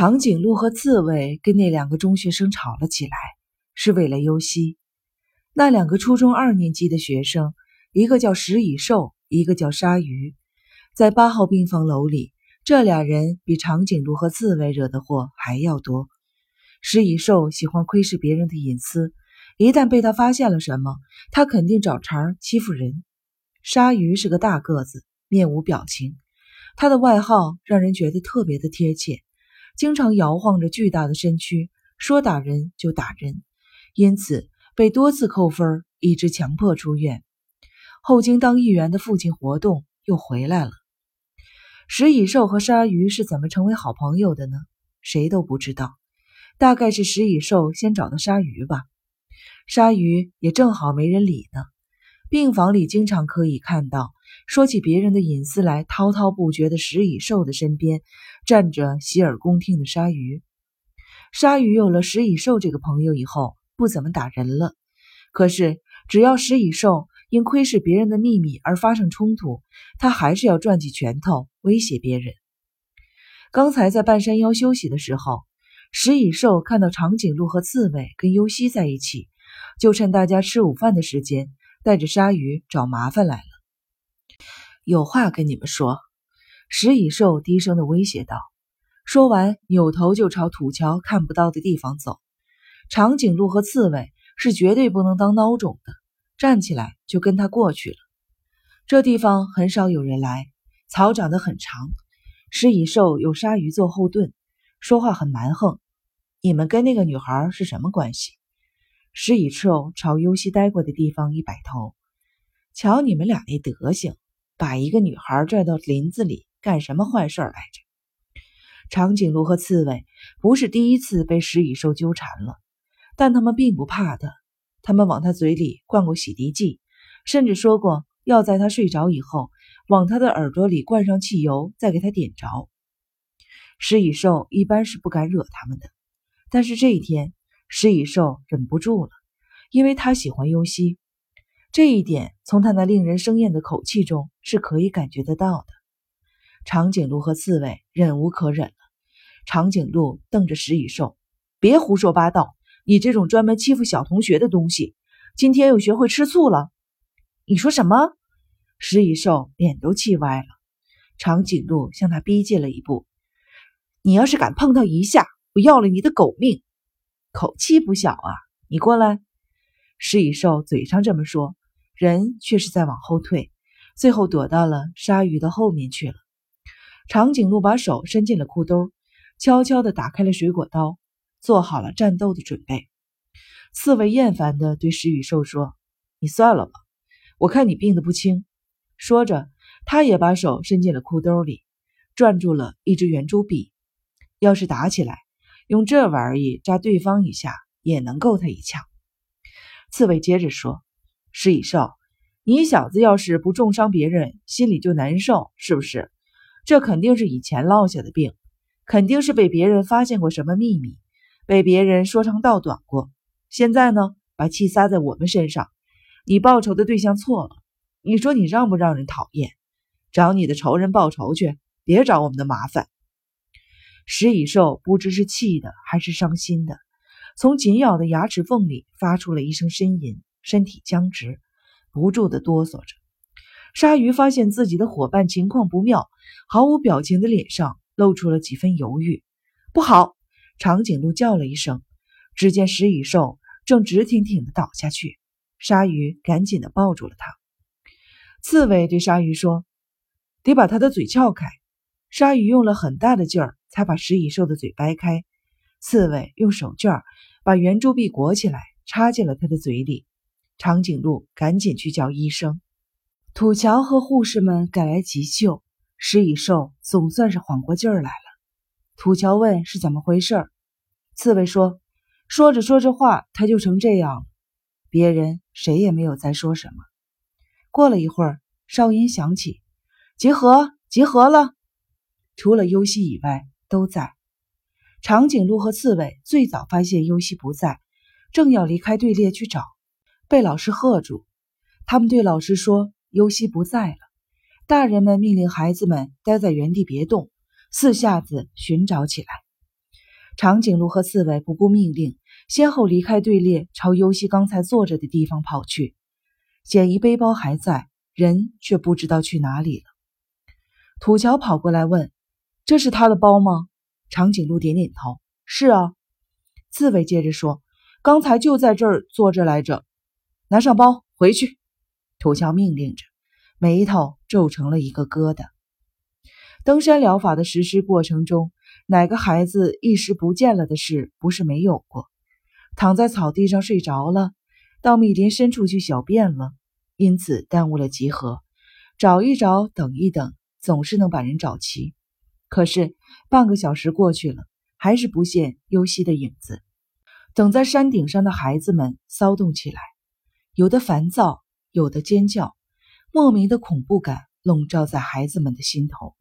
长颈鹿和刺猬跟那两个中学生吵了起来，是为了尤西。那两个初中二年级的学生，一个叫食蚁兽，一个叫鲨鱼，在八号病房楼里，这俩人比长颈鹿和刺猬惹的祸还要多。食蚁兽喜欢窥视别人的隐私，一旦被他发现了什么，他肯定找茬欺负人。鲨鱼是个大个子，面无表情，他的外号让人觉得特别的贴切。经常摇晃着巨大的身躯，说打人就打人，因此被多次扣分，一直强迫出院。后经当议员的父亲活动，又回来了。食蚁兽和鲨鱼是怎么成为好朋友的呢？谁都不知道。大概是食蚁兽先找到鲨鱼吧。鲨鱼也正好没人理呢。病房里经常可以看到。说起别人的隐私来，滔滔不绝的食蚁兽的身边站着洗耳恭听的鲨鱼。鲨鱼有了食蚁兽这个朋友以后，不怎么打人了。可是只要食蚁兽因窥视别人的秘密而发生冲突，他还是要攥起拳头威胁别人。刚才在半山腰休息的时候，食蚁兽看到长颈鹿和刺猬跟优西在一起，就趁大家吃午饭的时间，带着鲨鱼找麻烦来了。有话跟你们说，食蚁兽低声的威胁道。说完，扭头就朝土桥看不到的地方走。长颈鹿和刺猬是绝对不能当孬种的，站起来就跟他过去了。这地方很少有人来，草长得很长。食蚁兽有鲨鱼做后盾，说话很蛮横。你们跟那个女孩是什么关系？食蚁兽朝尤西待过的地方一摆头，瞧你们俩那德行。把一个女孩拽到林子里干什么坏事来着？长颈鹿和刺猬不是第一次被食蚁兽纠缠了，但他们并不怕他。他们往他嘴里灌过洗涤剂，甚至说过要在他睡着以后往他的耳朵里灌上汽油，再给他点着。食蚁兽一般是不敢惹他们的，但是这一天食蚁兽忍不住了，因为他喜欢尤西。这一点从他那令人生厌的口气中是可以感觉得到的。长颈鹿和刺猬忍无可忍了。长颈鹿瞪着食蚁兽：“别胡说八道！你这种专门欺负小同学的东西，今天又学会吃醋了。”你说什么？食蚁兽脸都气歪了。长颈鹿向他逼近了一步：“你要是敢碰他一下，我要了你的狗命！”口气不小啊！你过来。食蚁兽嘴上这么说。人却是在往后退，最后躲到了鲨鱼的后面去了。长颈鹿把手伸进了裤兜，悄悄地打开了水果刀，做好了战斗的准备。刺猬厌烦地对食蚁兽说：“你算了吧，我看你病得不轻。”说着，他也把手伸进了裤兜里，攥住了一支圆珠笔。要是打起来，用这玩意扎对方一下，也能够他一枪。刺猬接着说。食蚁兽，你小子要是不重伤别人，心里就难受，是不是？这肯定是以前落下的病，肯定是被别人发现过什么秘密，被别人说长道短过。现在呢，把气撒在我们身上，你报仇的对象错了。你说你让不让人讨厌？找你的仇人报仇去，别找我们的麻烦。食蚁兽不知是气的还是伤心的，从紧咬的牙齿缝里发出了一声呻吟。身体僵直，不住地哆嗦着。鲨鱼发现自己的伙伴情况不妙，毫无表情的脸上露出了几分犹豫。不好！长颈鹿叫了一声，只见食蚁兽正直挺挺地倒下去。鲨鱼赶紧地抱住了它。刺猬对鲨鱼说：“得把它的嘴撬开。”鲨鱼用了很大的劲儿才把食蚁兽的嘴掰开。刺猬用手绢把圆珠笔裹起来，插进了他的嘴里。长颈鹿赶紧去叫医生，土桥和护士们赶来急救，食蚁兽总算是缓过劲儿来了。土桥问是怎么回事，刺猬说：“说着说着话，他就成这样。”别人谁也没有再说什么。过了一会儿，哨音响起，集合，集合了。除了尤西以外都在。长颈鹿和刺猬最早发现尤西不在，正要离开队列去找。被老师喝住，他们对老师说：“尤西不在了。”大人们命令孩子们待在原地别动，四下子寻找起来。长颈鹿和刺猬不顾命令，先后离开队列，朝尤西刚才坐着的地方跑去。简易背包还在，人却不知道去哪里了。土桥跑过来问：“这是他的包吗？”长颈鹿点点头：“是啊。”刺猬接着说：“刚才就在这儿坐着来着。”拿上包回去，土乔命令着，眉头皱成了一个疙瘩。登山疗法的实施过程中，哪个孩子一时不见了的事不是没有过？躺在草地上睡着了，到密林深处去小便了，因此耽误了集合。找一找，等一等，总是能把人找齐。可是半个小时过去了，还是不见优西的影子。等在山顶上的孩子们骚动起来。有的烦躁，有的尖叫，莫名的恐怖感笼罩在孩子们的心头。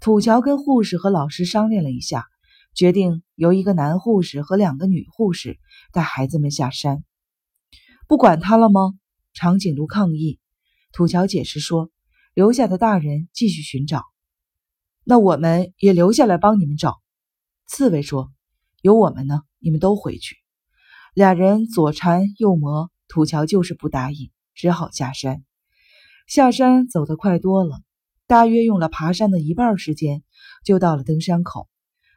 土桥跟护士和老师商量了一下，决定由一个男护士和两个女护士带孩子们下山。不管他了吗？长颈鹿抗议。土桥解释说：“留下的大人继续寻找，那我们也留下来帮你们找。”刺猬说：“有我们呢，你们都回去。”俩人左缠右磨。土桥就是不答应，只好下山。下山走得快多了，大约用了爬山的一半时间，就到了登山口。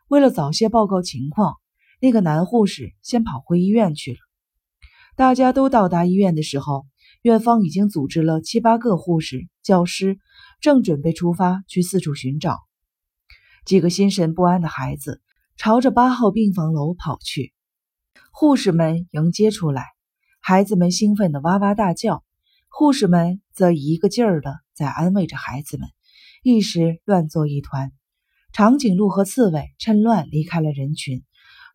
为了早些报告情况，那个男护士先跑回医院去了。大家都到达医院的时候，院方已经组织了七八个护士、教师，正准备出发去四处寻找。几个心神不安的孩子朝着八号病房楼跑去，护士们迎接出来。孩子们兴奋地哇哇大叫，护士们则一个劲儿的在安慰着孩子们，一时乱作一团。长颈鹿和刺猬趁乱离开了人群，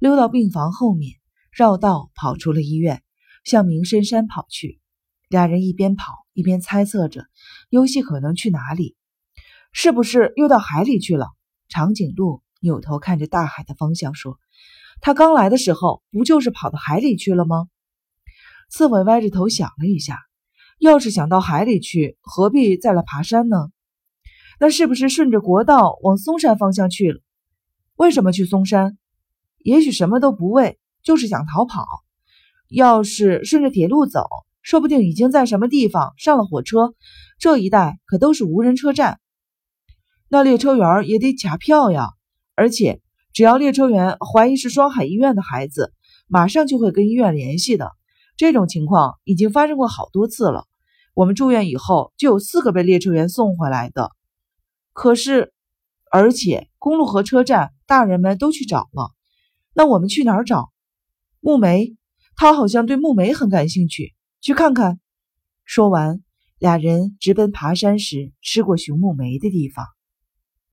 溜到病房后面，绕道跑出了医院，向明深山跑去。俩人一边跑一边猜测着，游戏可能去哪里？是不是又到海里去了？长颈鹿扭头看着大海的方向说：“他刚来的时候，不就是跑到海里去了吗？”刺猬歪着头想了一下，要是想到海里去，何必再来爬山呢？那是不是顺着国道往嵩山方向去了？为什么去嵩山？也许什么都不为，就是想逃跑。要是顺着铁路走，说不定已经在什么地方上了火车。这一带可都是无人车站，那列车员也得卡票呀。而且，只要列车员怀疑是双海医院的孩子，马上就会跟医院联系的。这种情况已经发生过好多次了。我们住院以后，就有四个被列车员送回来的。可是，而且公路和车站，大人们都去找了。那我们去哪儿找？木梅，他好像对木梅很感兴趣，去看看。说完，俩人直奔爬山时吃过熊木梅的地方。